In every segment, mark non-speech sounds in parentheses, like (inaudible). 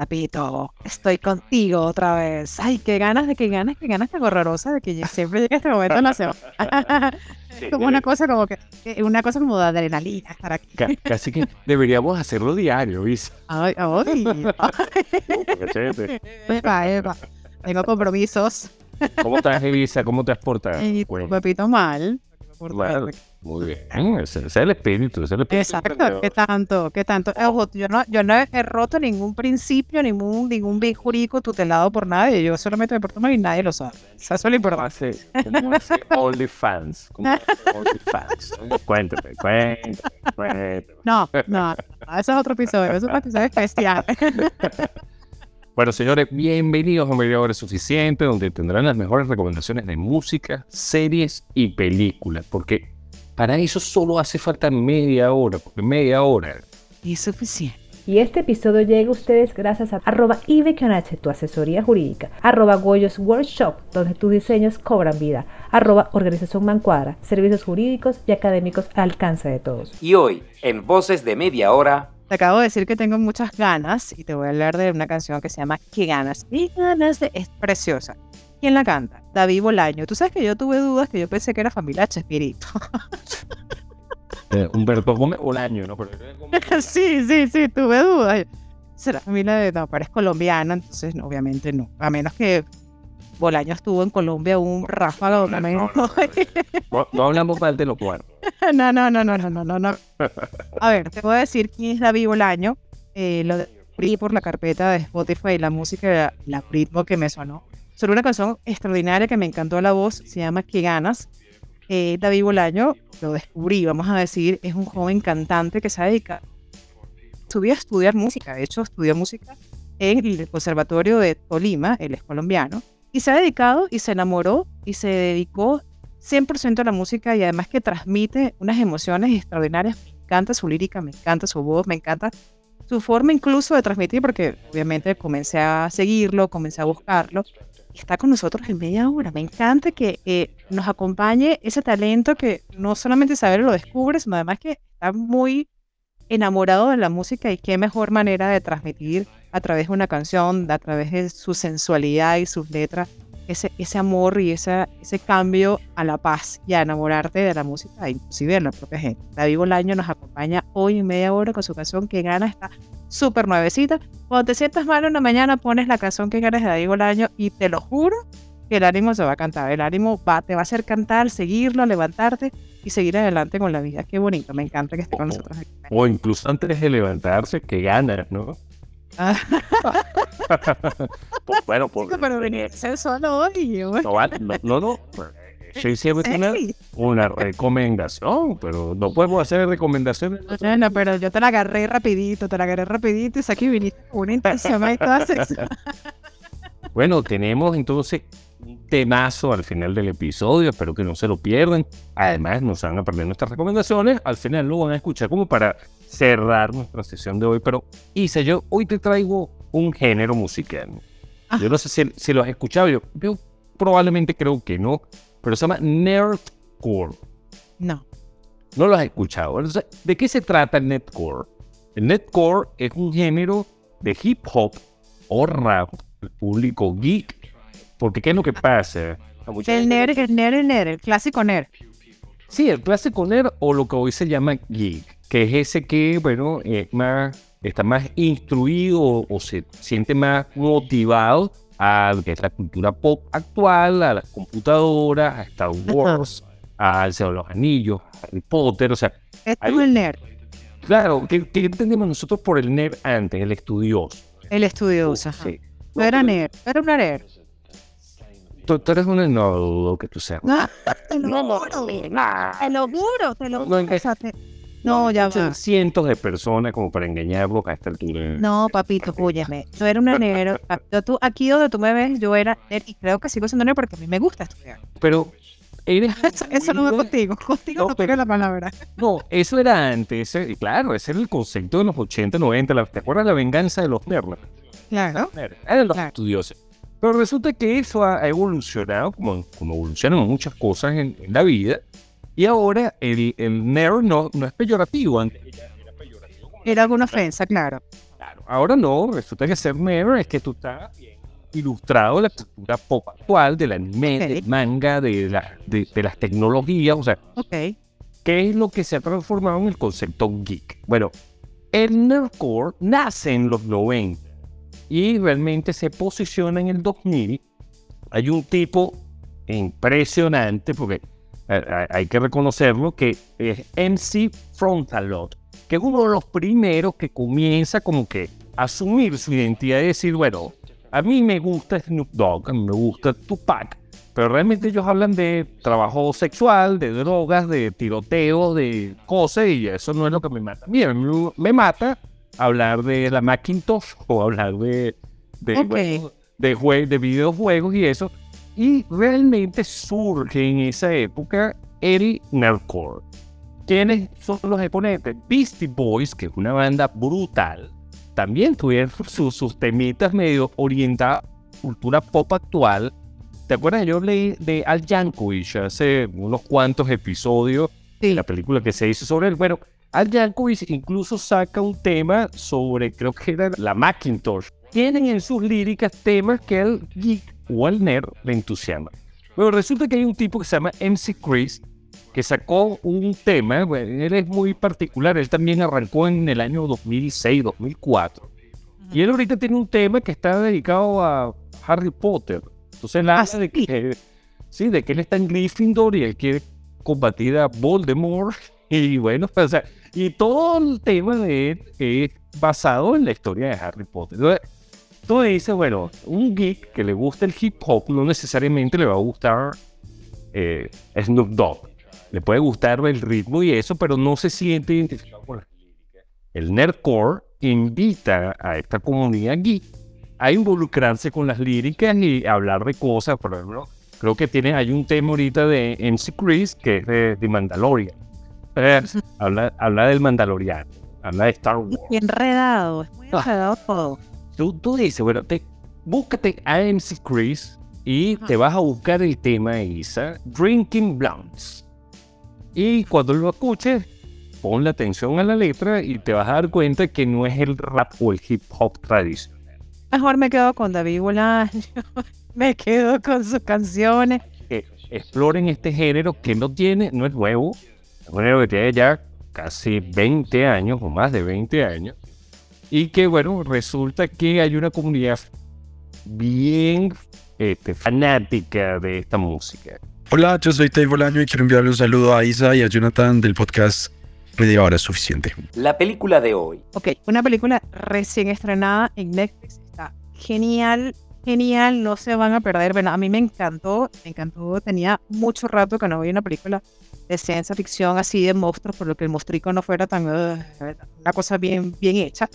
Papito, estoy contigo otra vez. Ay, qué ganas de qué ganas, qué ganas tan horrorosa de que siempre llegue este momento en la semana. (laughs) como una cosa como que, una cosa como de adrenalina estar aquí. casi que deberíamos hacerlo diario, ¿viste? Ay, ay. (laughs) Epa, epa. Tengo compromisos. ¿Cómo estás, Elisa? ¿Cómo te exportas? Y Pepito mal. Muy bien, ese, es el espíritu, ese es el espíritu. Exacto, ¿qué tanto? ¿Qué tanto? yo no, yo no he roto ningún principio, ningún, ningún bien jurídico tutelado por nadie. Yo solamente me porto mal y nadie lo sabe. Eso es lo importante. Only fans. Only fans. Cuéntame, cuéntame, cuéntame. No, no, eso es otro episodio. Eso es un episodio especial. (laughs) Bueno, señores, bienvenidos a Media Hora Suficiente, donde tendrán las mejores recomendaciones de música, series y películas, porque para eso solo hace falta media hora, porque media hora es suficiente. Y este episodio llega a ustedes gracias a arroba tu asesoría jurídica, arroba Goyos Workshop, donde tus diseños cobran vida, arroba Organización Mancuadra, servicios jurídicos y académicos al alcance de todos. Y hoy, en Voces de Media Hora, te acabo de decir que tengo muchas ganas y te voy a hablar de una canción que se llama ¿Qué ganas? ¿Qué ganas? De... Es preciosa. ¿Quién la canta? David Bolaño. Tú sabes que yo tuve dudas que yo pensé que era familia Chespirito. (laughs) eh, Humberto Gómez Bolaño, ¿no? (laughs) sí, sí, sí, tuve dudas. Será familia de... No, pero es colombiana, entonces obviamente no. A menos que Bolaño estuvo en Colombia un ráfago no, no, no, (laughs) hablamos mal de lo cual. (laughs) no, no, no, no, no, no, no. (laughs) A ver, te voy a decir quién es David Bolaño. Eh, lo descubrí por la carpeta de Spotify, la música, la ritmo que me sonó. Sobre una canción extraordinaria que me encantó la voz, se llama ¿Qué ganas? Eh, David Bolaño, lo descubrí, vamos a decir, es un joven cantante que se dedica a estudiar música. De hecho, estudió música en el Conservatorio de Tolima, él es colombiano, y se ha dedicado y se enamoró y se dedicó 100% a la música y además que transmite unas emociones extraordinarias. Me encanta su lírica, me encanta su voz, me encanta su forma incluso de transmitir, porque obviamente comencé a seguirlo, comencé a buscarlo. Está con nosotros en media hora. Me encanta que nos acompañe ese talento que no solamente saber lo descubre, sino además que está muy enamorado de la música y qué mejor manera de transmitir a través de una canción, a través de su sensualidad y sus letras, ese, ese amor y ese, ese cambio a la paz y a enamorarte de la música, inclusive de la propia gente. David Bolaño nos acompaña hoy en media hora con su canción Que Gana, está súper nuevecita. Cuando te sientas mal en la mañana pones la canción Que Ganas de David Bolaño y te lo juro que el ánimo se va a cantar, el ánimo va, te va a hacer cantar, seguirlo, levantarte y seguir adelante con la vida. Qué bonito, me encanta que esté con nosotros aquí. O incluso antes de levantarse, que ganas, ¿no? Pues, bueno, por... Pero venirse solo hoy. No, no, no. Sí, siempre una, una recomendación, pero no podemos hacer recomendaciones. No, no, pero yo te la agarré rapidito, te la agarré rapidito y aquí viniste con una intención ahí toda (laughs) (laughs) Bueno, tenemos entonces temazo al final del episodio. Espero que no se lo pierdan. Además, nos van a perder nuestras recomendaciones. Al final lo van a escuchar como para cerrar nuestra sesión de hoy. Pero, Isa, yo hoy te traigo un género musical. Yo no sé si, si, lo has escuchado. Yo, probablemente creo que no. Pero se llama Nerdcore. No. No lo has escuchado. ¿De qué se trata el Nerdcore? El Nerdcore es un género de hip hop o rap, el público geek porque ¿qué es lo que pasa? (laughs) El nerd, el nerd, el nerd, el clásico nerd. Sí, el clásico nerd o lo que hoy se llama geek, que es ese que, bueno, más, está más instruido o, se siente más motivado a lo que es la cultura pop actual, a las computadoras, a Star Wars, al Señor de los Anillos, a Harry Potter, o sea... Esto es el nerd. Claro, ¿qué, entendemos nosotros por el nerd antes? El estudioso. El estudioso, Sí. No era nerd, era una nerd tú, eres un no dudo que tú seas. te lo juro, te lo juro, te lo juro. No, ya va. cientos de personas como para engañarlos a esta altura. No, papito, púyame. Yo era una nerd. Yo, tú, aquí donde tú me ves, yo era y creo que sigo siendo nerd porque a mí me gusta estudiar. Pero Eso, eso no va contigo. Contigo No, no, pero- la palabra. No, eso era antes. ese- claro, ese era el concepto de los 80, 90. la- ¿Te acuerdas la venganza de los nerds? Claro. Eran los Claro. estudiosos. Pero resulta que eso ha ha evolucionado, como, como evolucionan muchas cosas en, en la vida. Y ahora el, el nerd no, no es peyorativo. Antes era peyorativo. Era alguna ofensa, claro. Claro, ahora no. Resulta que ser nerd es que tú estás bien ilustrado la cultura pop actual, del anime, Ok. del manga, de, la- de, de las tecnologías. O sea. ¿Qué es lo que se ha transformado en el concepto geek? Bueno, el nerdcore nace en los 90 y realmente se posiciona en el 2000. Hay un tipo impresionante, porque hay que reconocerlo, que es MC Frontalot, que es uno de los primeros que comienza como que a asumir su identidad y decir, bueno, a mí me gusta Snoop Dogg, a mí me gusta Tupac, pero realmente ellos hablan de trabajo sexual, de drogas, de tiroteo, de cosas, y eso no es lo que me mata. Mira, me, me mata hablar de la Macintosh o hablar de, de, Ok. bueno, de, de videojuegos y eso. Y realmente surge en esa época el nerdcore. ¿Quiénes son los exponentes? Beastie Boys, que es una banda brutal, también tuvieron (laughs) sus, sus temitas medio orientadas a cultura pop actual. ¿Te acuerdas? Yo leí de Al Yankovic hace unos cuantos episodios, Sí. la película que se hizo sobre él. Bueno, Al Yankovic incluso saca un tema sobre, creo que era la Macintosh. Tienen en sus líricas temas que geek o al nerd le entusiasman. Bueno, resulta que hay un tipo que se llama MC Chris que sacó un tema, bueno, él es muy particular, él también arrancó en el año 2006, 2004. Y él ahorita tiene un tema que está dedicado a Harry Potter. Entonces él Ah, habla de que, sí, de que él está en Gryffindor y él quiere combatir a Voldemort. (laughs) Y bueno, o sea, y todo el tema de él es basado en la historia de Harry Potter. Entonces, tú dices, bueno, un geek que le gusta el hip hop no necesariamente le va a gustar eh, Snoop Dogg. Le puede gustar el ritmo y eso, pero no se siente identificado con las líricas. El nerdcore invita a esta comunidad geek a involucrarse con las líricas y hablar de cosas. Por ejemplo, creo que tiene, hay un tema ahorita de MC Chris que es de, de Mandalorian. Eh, (laughs) habla, habla del Mandaloriano, habla de Star Wars. Muy enredado. Es muy Ah. enredado todo. Tú, tú dices, bueno, te, búscate a MC Chris y Ajá. te vas a buscar el tema Isa, Drinking Blondes. Y cuando lo escuches, ponle atención a la letra y te vas a dar cuenta que no es el rap o el hip hop tradicional. Mejor me quedo con David Bolaño. (laughs) me quedo con sus canciones. Que exploren este género que no tiene, no es nuevo, es un género que tiene ya casi 20 años o más de 20 años. Y que bueno, resulta que hay una comunidad bien este, fanática de esta música. Hola, yo soy Tei Bolaño y quiero enviarle un saludo a Isa y a Jonathan del podcast Media Hora es Suficiente. La película de hoy. Ok, una película recién estrenada en Netflix. Está genial, genial. No se van a perder. Bueno, a mí me encantó, me encantó. Tenía mucho rato que no veía una película de ciencia ficción así de monstruos, por lo que el monstruico no fuera tan. uh, una cosa bien, bien hecha.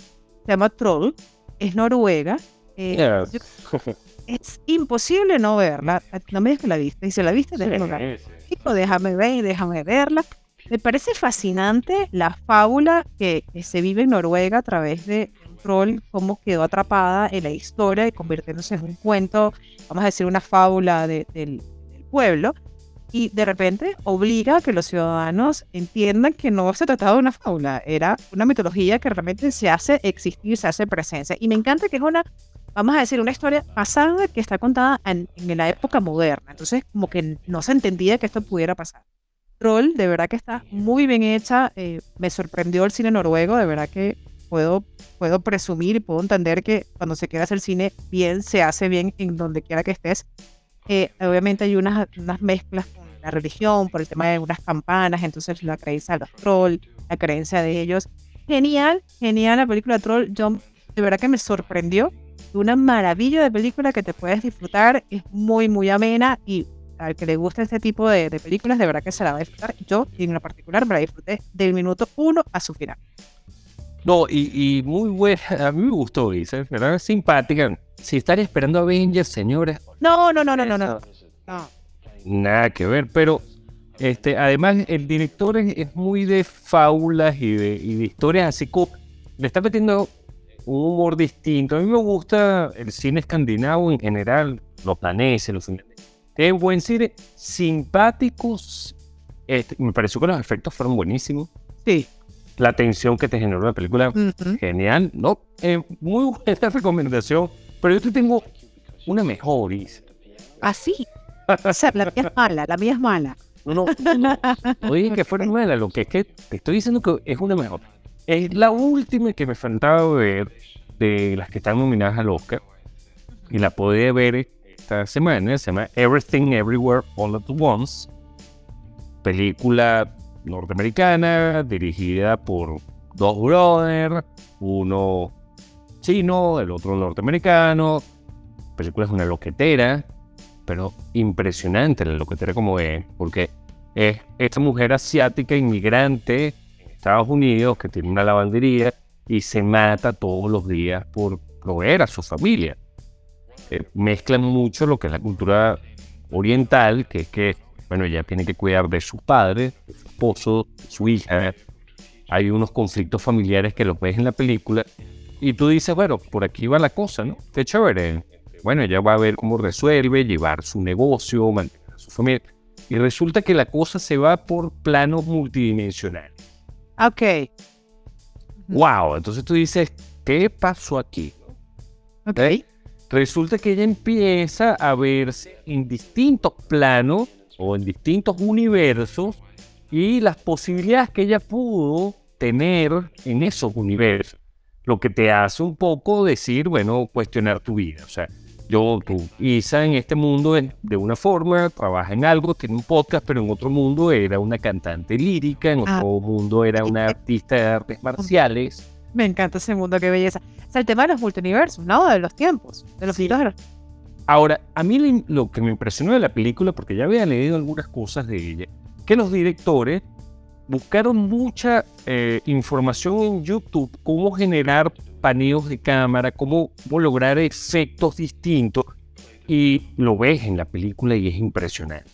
Se llama Troll. Es noruega. eh, Yes. yo- (laughs) es imposible no verla. No me digas que la viste. Y si la viste, déjame ver. Chico, déjame ver, déjame verla. Me parece fascinante la fábula que, que se vive en Noruega a través de troll, cómo quedó atrapada en la historia y convirtiéndose en un cuento, vamos a decir, una fábula de- del, del pueblo. Y de repente obliga a que los ciudadanos entiendan que no se trataba de una fábula, era una mitología que realmente se hace existir, se hace presencia. Y me encanta que es una, vamos a decir, una historia pasada que está contada en, en la época moderna. Entonces, como que no se entendía que esto pudiera pasar. Troll, de verdad que está muy bien hecha. eh, me sorprendió el cine noruego, de verdad que puedo, puedo presumir y puedo entender que cuando se quiere hacer cine bien, se hace bien en donde quiera que estés. Eh, obviamente hay unas, unas mezclas con la religión, por el tema de unas campanas, entonces la creencia de los trolls, la creencia de ellos. Genial, genial la película Troll. Yo de verdad que me sorprendió. Una maravilla de película que te puedes disfrutar. Es muy, muy amena y al que le gusta este tipo de, películas, de verdad que se la va a disfrutar. Yo, en lo particular, me la disfruté del minuto uno a su final. No, y, muy buena. A mí me gustó, Isa, ¿verdad? Simpática. Si están esperando Avengers, señores, No, no, no, no, no, no. no. nada que ver, pero este, además el director es, es muy de fábulas y de, y de historias así como le está metiendo un humor distinto. A mí me gusta el cine escandinavo en general, los daneses, los finlandeses. Es buen cine, simpáticos. Este, me pareció que los efectos fueron buenísimos. Sí. La tensión que te generó la película, Ujú. genial. No, eh, muy buena (laughs) recomendación. Pero yo te tengo una mejor, Isa. Así. O sea, la mía es mala, la mía es mala. No, no, no, no. No dije que fuera mala, lo que es que te estoy diciendo que es una mejor. Es la última que me faltaba ver de las que están nominadas al Oscar. Y la pude ver esta semana. Se llama Everything Everywhere All at Once. Película norteamericana dirigida por dos brothers. Uno el otro norteamericano. Película es una loquetera pero impresionante la loquetera como es, porque es esta mujer asiática inmigrante en Estados Unidos que tiene una lavandería y se mata todos los días por proveer a su familia. Eh, mezclan mucho lo que es la cultura oriental, que es que, bueno, ella tiene que cuidar de su padre, de su esposo, de su hija. Hay unos conflictos familiares que los ves en la película y tú dices, bueno, por aquí va la cosa, ¿no? Qué chévere. Bueno, ella va a ver cómo resuelve, llevar su negocio, mantener a su familia. Y resulta que la cosa se va por planos multidimensionales. Ok. ¡Wow! Entonces tú dices, ¿qué pasó aquí? Ok. ¿Eh? Resulta que ella empieza a verse en distintos planos o en distintos universos y las posibilidades que ella pudo tener en esos universos. Lo que te hace un poco decir, bueno, cuestionar tu vida. O sea, yo, tú, Isa en este mundo de una forma, trabaja en algo, tiene un podcast, pero en otro mundo era una cantante lírica, en otro Ah. mundo era una artista de artes marciales. Me encanta ese mundo, qué belleza. O sea, el tema de los multiversos, ¿no? De los tiempos. De los Sí. hilos de los... Ahora, a mí lo que me impresionó de la película, porque ya había leído algunas cosas de ella, que los directores buscaron mucha eh, información en YouTube, cómo generar paneos de cámara, cómo, cómo lograr efectos distintos, y lo ves en la película y es impresionante.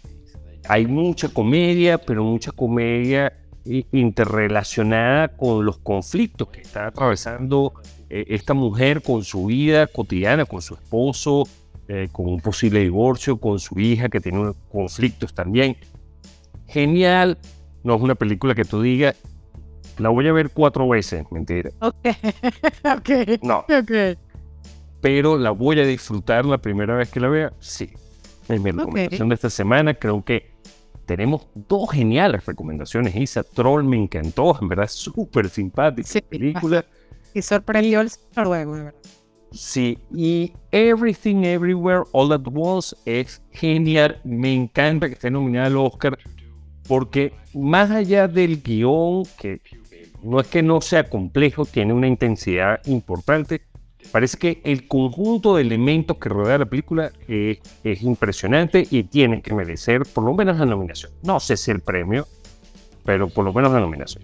Hay mucha comedia, pero mucha comedia interrelacionada con los conflictos que está atravesando eh, esta mujer con su vida cotidiana, con su esposo, eh, con un posible divorcio, con su hija que tiene conflictos también. Genial. No es una película que tú digas, la voy a ver cuatro veces, mentira. Ok. (laughs) ok. No, Ok. pero la voy a disfrutar la primera vez que la vea, sí. Es mi recomendación de esta semana. Creo que tenemos dos geniales recomendaciones. Isa Troll me encantó, en verdad, súper simpática Sí. película. Y sorprendió el noruego, de verdad. Sí, y Everything Everywhere All at Once es genial. Me encanta que esté nominada al Oscar porque más allá del guion, que no es que no sea complejo, tiene una intensidad importante, parece que el conjunto de elementos que rodea la película es, es impresionante y tiene que merecer por lo menos la nominación. No sé si el premio, pero por lo menos la nominación.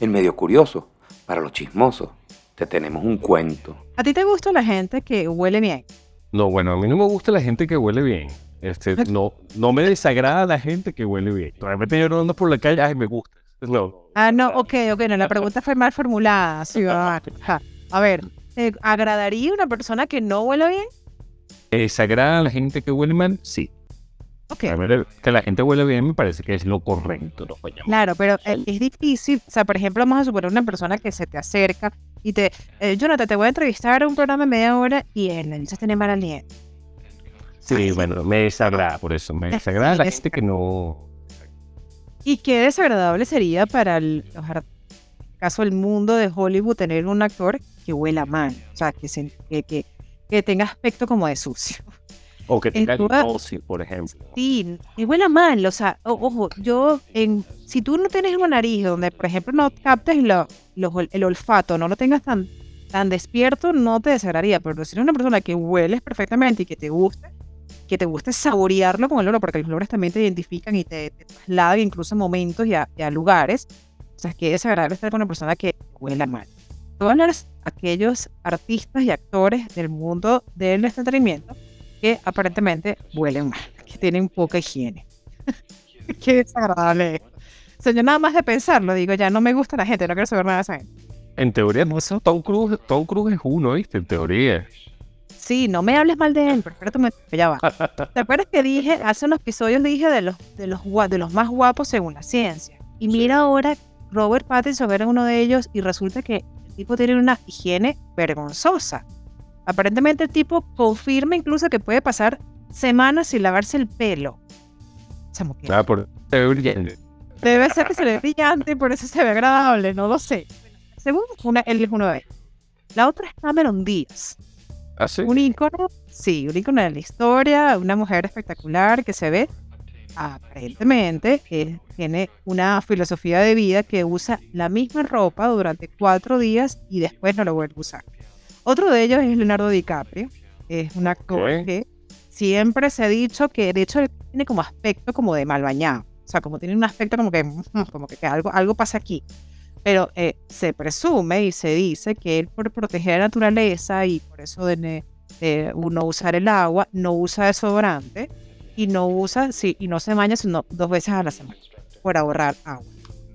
En medio curioso, para los chismosos, te tenemos un cuento. ¿A ti te gusta la gente que huele bien? No, bueno, a mí no me gusta la gente que huele bien. Este, no, no me desagrada la gente que huele bien. De repente yo no ando por la calle, ay, me gusta. No. Ah, no, ok, ok, no, la pregunta fue mal formulada. A ver, ¿te agradaría una persona que no huele bien? ¿Me desagrada la gente que huele mal? Sí. A ver, que la gente huele bien me parece que es lo correcto. Coño. claro, pero eh, es difícil, o sea, por ejemplo, vamos a suponer una persona que se te acerca y te, eh, Jonathan, te voy a entrevistar a un programa de media hora y él dices tener mal aliento. Sí, bueno, me desagrada por eso. Me desagrada la gente que no... Y qué desagradable sería para el caso del mundo de Hollywood tener un actor que huela mal, o sea, que, se- que, que, que tenga aspecto como de sucio. O que tenga limosis, por ejemplo. Sí, que huela mal, o sea, o- ojo, yo, en, si tú no tienes una nariz donde, por ejemplo, no captes lo- ol- el olfato, no lo tengas tan, tan despierto, no te desagradaría, pero si eres una persona que hueles perfectamente y que te guste, que te guste saborearlo con el olor, porque los olores también te identifican y te, te trasladan incluso a momentos y a, y a lugares. O sea, es que es desagradable estar con una persona que huela mal. Todos aquellos artistas y actores del mundo del entretenimiento que aparentemente huelen mal, que tienen poca higiene. (laughs) Qué desagradable. O sea, yo nada más de pensarlo, digo, ya no me gusta la gente, no quiero saber nada de esa gente. En teoría, Tom Cruise, Tom Cruise es uno, ¿viste? En teoría. Sí, no me hables mal de él, pero espérate un momento, que ya va. (laughs) ¿Te acuerdas que dije, hace unos episodios dije de los, de los, de los más guapos según la ciencia? Y mira ahora, Robert Pattinson era uno de ellos y resulta que el tipo tiene una higiene vergonzosa. Aparentemente el tipo confirma incluso que puede pasar semanas sin lavarse el pelo. Por se ve brillante. Debe ser que se ve brillante y por eso se ve agradable, no lo sé. Según una, él es uno de ellos. La otra es Cameron Díaz. ¿Ah, sí? Un ícono, sí, un ícono de la historia, una mujer espectacular que se ve, aparentemente, eh, tiene una filosofía de vida que usa la misma ropa durante cuatro días y después no lo vuelve a usar. Otro de ellos es Leonardo DiCaprio, es un actor que siempre se ha dicho que, de hecho, tiene como aspecto como de mal bañado, o sea, como tiene un aspecto como que, (laughs) como que algo, algo pasa aquí. Pero eh, se presume y se dice que él por proteger la naturaleza y por eso de, de no usar el agua, no usa desodorante y no usa, sí, y no se baña sino dos veces a la semana por ahorrar agua.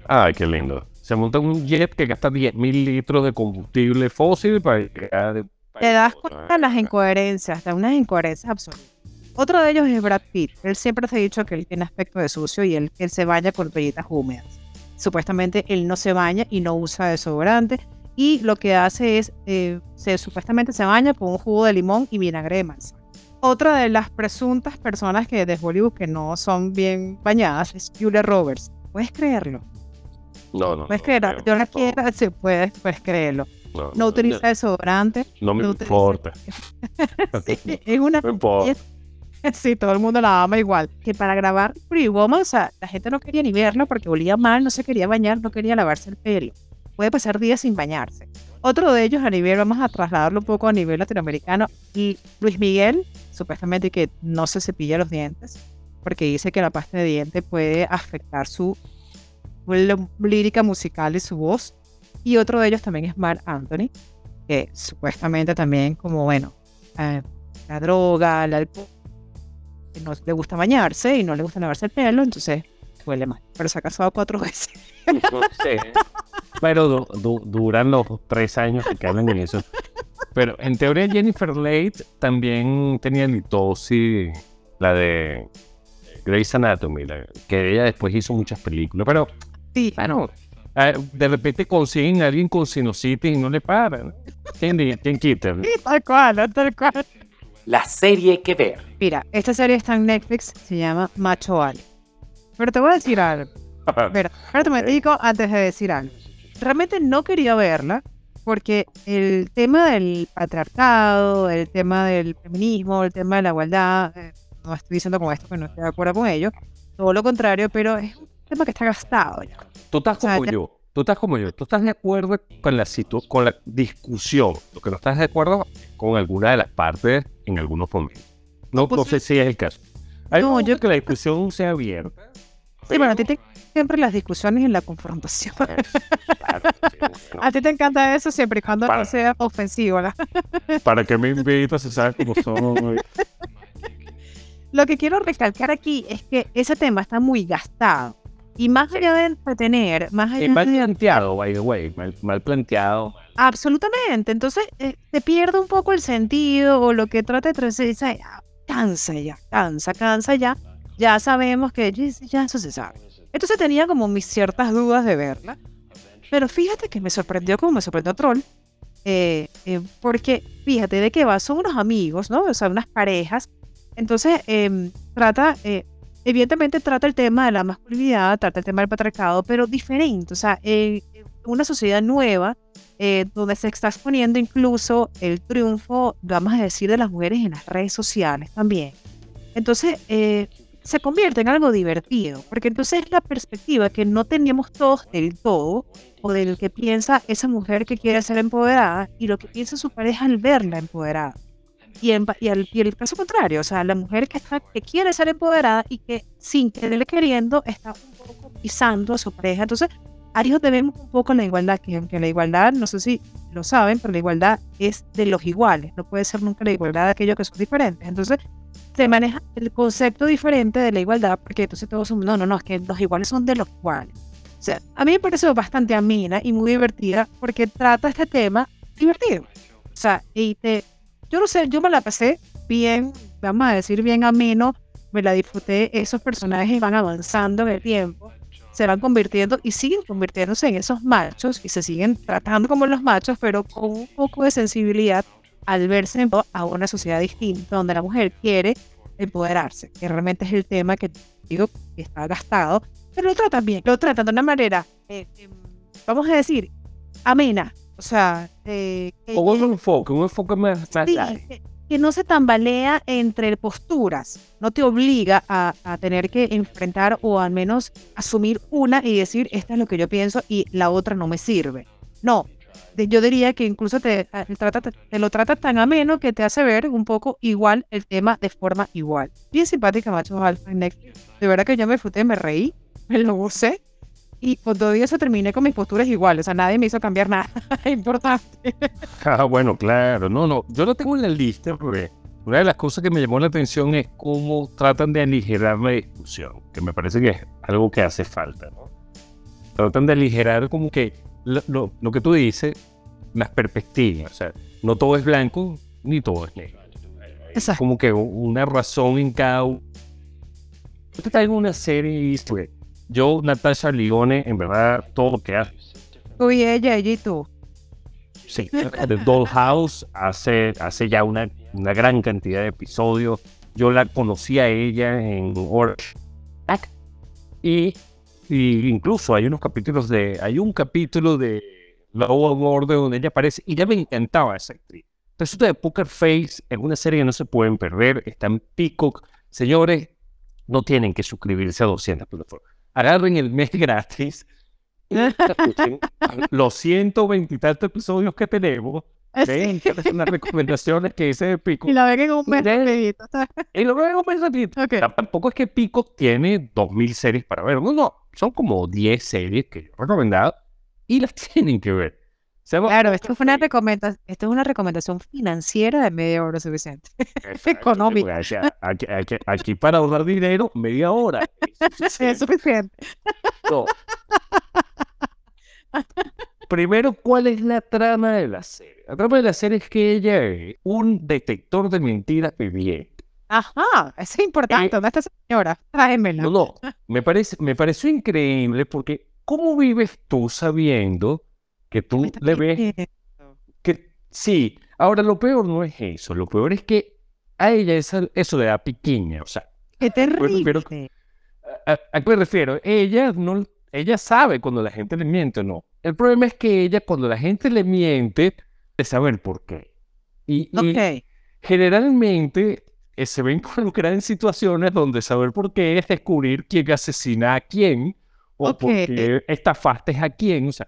Ay, qué lindo. Se monta un jet que gasta 10.000 litros de combustible fósil para llegar Te das cuenta de las incoherencias, de unas incoherencias absolutas. Otro de ellos es Brad Pitt. Él siempre se ha dicho que él tiene aspecto de sucio y él, él se baña con toallitas húmedas. Supuestamente él no se baña y no usa desodorante. Y lo que hace es, eh, se, supuestamente se baña con un jugo de limón y vinagre de manzana. Otra de las presuntas personas que de Hollywood que no son bien bañadas es Julia Roberts. ¿Puedes creerlo? No, no. ¿Puedes no, creerlo? Yo la quiero, sí, puedes, puedes creerlo. No, No utiliza desodorante. No me no importa. (laughs) Sí, es una (laughs) No importa. (laughs) Sí, todo el mundo la ama igual. Que para grabar Pretty Woman, o sea, la gente no quería ni verla porque olía mal, no se quería bañar, no quería lavarse el pelo. Puede pasar días sin bañarse. Otro de ellos a nivel, vamos a trasladarlo un poco a nivel latinoamericano, y Luis Miguel, supuestamente que no se cepilla los dientes, porque dice que la pasta de diente puede afectar su lírica musical y su voz. Y otro de ellos también es Mark Anthony, que supuestamente también como, bueno, eh, la droga, el alcohol, no le gusta bañarse y no le gusta lavarse el pelo, entonces huele mal. Pero se ha casado cuatro veces. No sé. Pero du- du- duran los tres años que hablan en eso. Pero en teoría Jennifer Late también tenía litosis, la de Grey's Anatomy, la- que ella después hizo muchas películas. Pero Sí, bueno, eh, de repente consiguen a alguien con sinusitis y no le paran. ¿Quién, quita? sí, tal cual, tal cual. La serie que ver. Mira, esta serie está en Netflix, se llama Macho Ale. Pero te voy a decir algo. (laughs) Espera, espérate un momentico antes de decir algo. Realmente no quería verla porque el tema del patriarcado, el tema del feminismo, el tema de la igualdad, eh, no estoy diciendo con esto que no estoy de acuerdo con ello, todo lo contrario, pero es un tema que está gastado ya. Tú estás sea, como ya- yo. Tú estás como yo. Tú estás de acuerdo con la, situ- con la discusión. Lo que no estás de acuerdo con alguna de las partes en algunos momentos. No, Pues no sé si es el caso. Hay No, no, yo- que la discusión sea abierta. Sí, bueno, a ti te siempre las discusiones y la confrontación. Claro, sí, no. (laughs) A ti te encanta eso siempre y cuando Para. no sea ofensivo, ¿verdad? (laughs) ¿Para qué me invitas si sabes cómo son? Lo que quiero recalcar aquí es que ese tema está muy gastado. Y más allá de entretener, más allá Es mal de... planteado, by the way. Mal, mal planteado. Absolutamente. Entonces, eh, te pierde un poco el sentido o lo que trata de dice, "Ah, Cansa ya, cansa, cansa ya. Ya sabemos que ya, eso se sabe. Entonces tenía como mis ciertas dudas de verla. Pero fíjate que me sorprendió como me sorprendió Troll. eh, eh, porque fíjate de qué va, son unos amigos, ¿no? O sea, unas parejas. Entonces, em, trata, eh, evidentemente trata el tema de la masculinidad, trata el tema del patriarcado, pero diferente. O sea, eh, una sociedad nueva eh, donde se está exponiendo incluso el triunfo, vamos a decir, de las mujeres en las redes sociales también. Entonces, eh, se convierte en algo divertido, porque entonces es la perspectiva que no teníamos todos del todo, o del que piensa esa mujer que quiere ser empoderada y lo que piensa su pareja al verla empoderada. Y, en, y, el, y el caso contrario, o sea, la mujer que, está, que quiere ser empoderada y que sin quererle queriendo está un poco pisando a su pareja. Entonces, ahí debemos un poco la igualdad, que aunque la igualdad, no sé si lo saben, pero la igualdad es de los iguales, no puede ser nunca la igualdad de aquellos que son diferentes. Entonces, se maneja el concepto diferente de la igualdad, porque entonces todos son, no, no, no, es que los iguales son de los iguales. O sea, a mí me parece bastante amena y muy divertida porque trata este tema divertido. O sea, y te, yo no sé, yo me la pasé bien, vamos a decir bien ameno, me la disfruté, esos personajes van avanzando en el tiempo, se van convirtiendo y siguen convirtiéndose en esos machos y se siguen tratando como los machos, pero con un poco de sensibilidad al verse a una sociedad distinta, donde la mujer quiere empoderarse, que realmente es el tema que digo que está gastado, pero lo tratan bien, lo tratan de una manera, eh, em, vamos a decir, amena, o sea... Eh, o un enfoque, un enfoque más, sí, que, que, no se tambalea entre posturas, no te obliga a, a, tener que enfrentar o al menos asumir una y decir, esta es lo que yo pienso y la otra no me sirve. No, yo diría que incluso te, trata, te, lo trata tan ameno que te hace ver un poco igual el tema de forma igual. Bien simpática, macho alfa De verdad que yo me fruté, me reí, me lo gocé. Y con todo eso terminé con mis posturas iguales. O sea, nadie me hizo cambiar nada (laughs) importante. Ah, bueno, claro. No, no. Yo lo tengo en la lista porque una de las cosas que me llamó la atención es cómo tratan de aligerar la discusión, que me parece que es algo que hace falta, ¿no? Tratan de aligerar como que lo, lo, que tú dices, las perspectivas. O sea, no todo es blanco ni todo es negro. Exacto. Como que una razón en cada uno. Yo te traigo una serie y yo, Natasha Lione, en verdad, todo lo que hace. Tú y ella, ella y tú. Sí, The Dollhouse hace, hace ya una, una gran cantidad de episodios. Yo la conocí a ella en Orange. Y y incluso hay unos capítulos de. Hay un capítulo de Law and Order donde ella aparece y ya me encantaba esa actriz. Resulta de Poker Face es una serie que no se pueden perder. Está en Peacock. Señores, no tienen que suscribirse a 200 plataformas. Agarren el mes (laughs) gratis. los 120 y tantos episodios que tenemos. (laughs) Ven, las recomendaciones que hice de Pico. Y la ven en un mes rapidito. Y lo ven en un mes rapidito. Okay. Tampoco es que Pico tiene 2000 series para ver. No, no. Son como 10 series que yo he recomendado y las (laughs) tienen que ver. Claro, esto, fue una recomendación, esto es una recomendación financiera de media hora suficiente. (laughs) Económica. Aquí, aquí, aquí, para ahorrar dinero, media hora. Es (laughs) suficiente. No. Primero, ¿cuál es la trama de la serie? La trama de la serie es que ella es un detector de mentiras viviente. Ajá, eso es importante. Eh, ¿Dónde está esa señora? Tráemela. No, no. Me, parece, me pareció increíble porque ¿cómo vives tú sabiendo que tú le ves que sí? Ahora, lo peor no es eso. Lo peor es que a ella eso, eso le da piquiña. O sea, qué terrible. ¿A, a qué me refiero? Ella no ella sabe cuando la gente le miente o no. El problema es que ella, cuando la gente le miente, de saber por qué. Y, generalmente eh, se ven involucrada en situaciones donde saber por qué es descubrir quién asesina a quién o por qué estafaste a quién. O sea,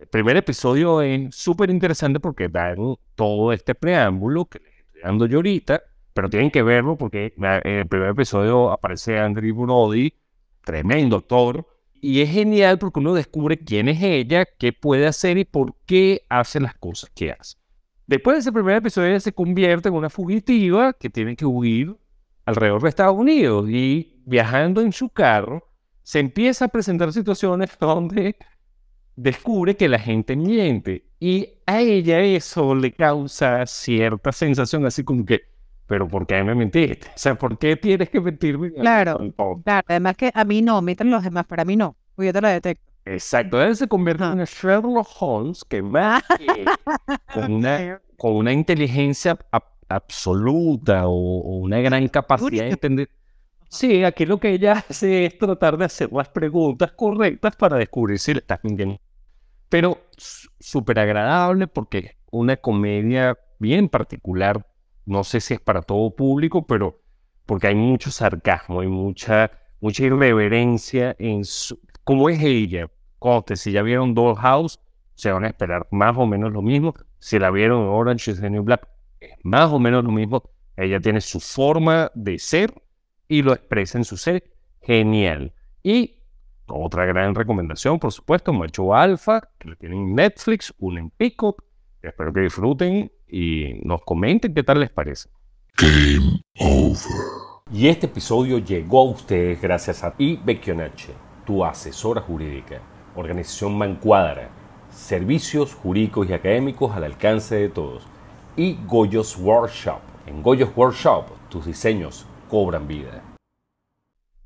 el primer episodio es súper interesante porque dan todo este preámbulo que les estoy dando yo ahorita, pero tienen que verlo porque en el primer episodio aparece Andrew Brody, tremendo actor y es genial porque uno descubre quién es ella, qué puede hacer y por qué hace las cosas que hace. Después de ese primer episodio, ella se convierte en una fugitiva que tiene que huir alrededor de Estados Unidos y viajando en su carro, se empieza a presentar situaciones (laughs) donde descubre que la gente miente y a ella eso le causa cierta sensación así como que pero ¿por qué me mentiste? O sea, ¿por qué tienes que mentirme? Claro, claro. Además que a mí no, mienten los demás, para mí no. Pues yo te la detecto. Exacto. Él se convierte en Sherlock Holmes que va (laughs) con, una, con una inteligencia absoluta o, una gran capacidad de entender. Sí, aquí lo que ella hace es tratar de hacer las preguntas correctas para descubrir si le estás mintiendo. Pero súper agradable porque una comedia bien particular no sé si es para todo público, pero porque hay mucho sarcasmo, hay mucha, mucha irreverencia en su, cómo es ella. Conte, si ya vieron Dollhouse, se van a esperar más o menos lo mismo. Si la vieron Orange is the New Black, es más o menos lo mismo. Ella tiene su forma de ser y lo expresa en su ser. Genial. Y otra gran recomendación, por supuesto, Macho Alfa, que lo tienen en Netflix, uno en Peacock. Espero que disfruten y nos comenten qué tal les parece. Game over. Y este episodio llegó a ustedes gracias a Ibekionache, tu asesora jurídica, organización Mancuadra, servicios jurídicos y académicos al alcance de todos, y Goyos Workshop. En Goyos Workshop, tus diseños cobran vida.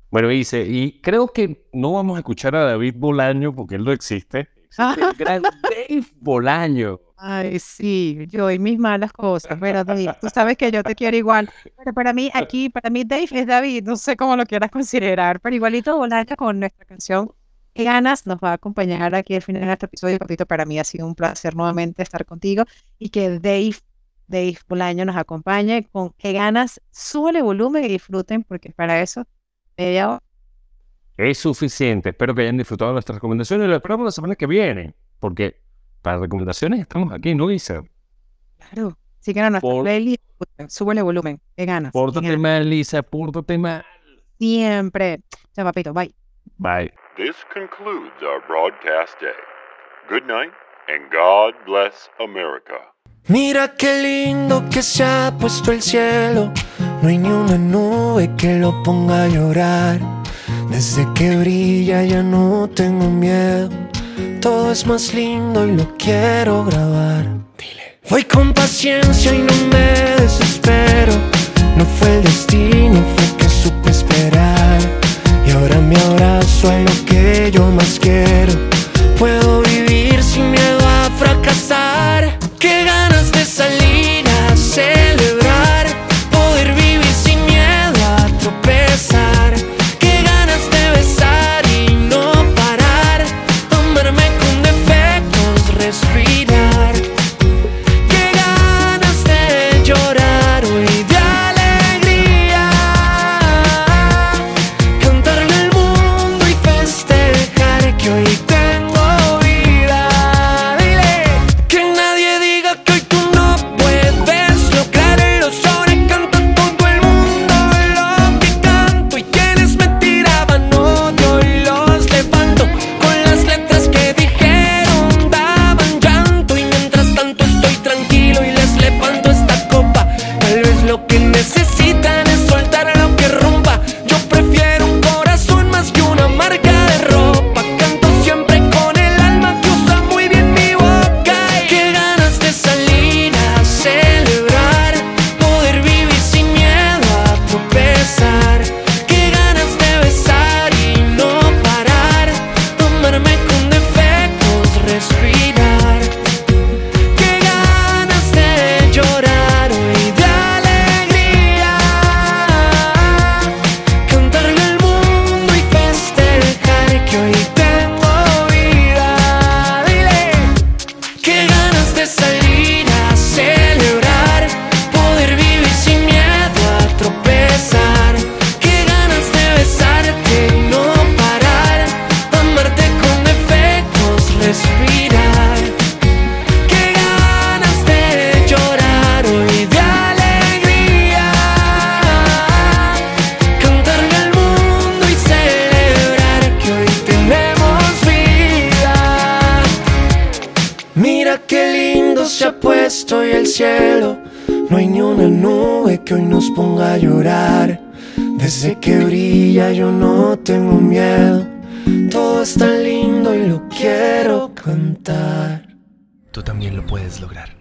Bueno, dice, y creo que no vamos a escuchar a David Bolaño porque él no existe. Existe el gran (laughs) Dave Bolaño. Ay, sí, yo y mis malas cosas, pero David, tú sabes que yo te quiero igual. Pero para mí, aquí, para mí Dave es David, no sé cómo lo quieras considerar, pero igualito Bolaño con nuestra canción Qué ganas nos va a acompañar aquí al final de este episodio cortito. Para mí ha sido un placer nuevamente estar contigo y que Dave, Dave Bolaño nos acompañe con Qué ganas, súbele volumen y disfruten porque para eso media hora. Es suficiente. Espero que hayan disfrutado de nuestras recomendaciones y lo esperamos la semana que viene. Porque para recomendaciones estamos aquí, ¿no, Isa? Claro. Así que a nuestra Por- playlist, súbele volumen. Qué ganas. Pórtate ganas. mal, Lisa, pórtate mal. Siempre. Chao, papito. Bye. Bye. This concludes our broadcast day. Good night, and God bless America. Mira qué lindo que se ha puesto el cielo. No hay ni una nube que lo ponga a llorar. Desde que brilla ya no tengo miedo. Todo es más lindo y lo quiero grabar. Dile. Voy con paciencia y no me desespero. No fue el destino, fue que supe esperar. Y ahora me abrazo a lo que yo más quiero. Desde que brilla yo no tengo miedo. Todo es tan lindo y lo quiero cantar. Tú también lo puedes lograr.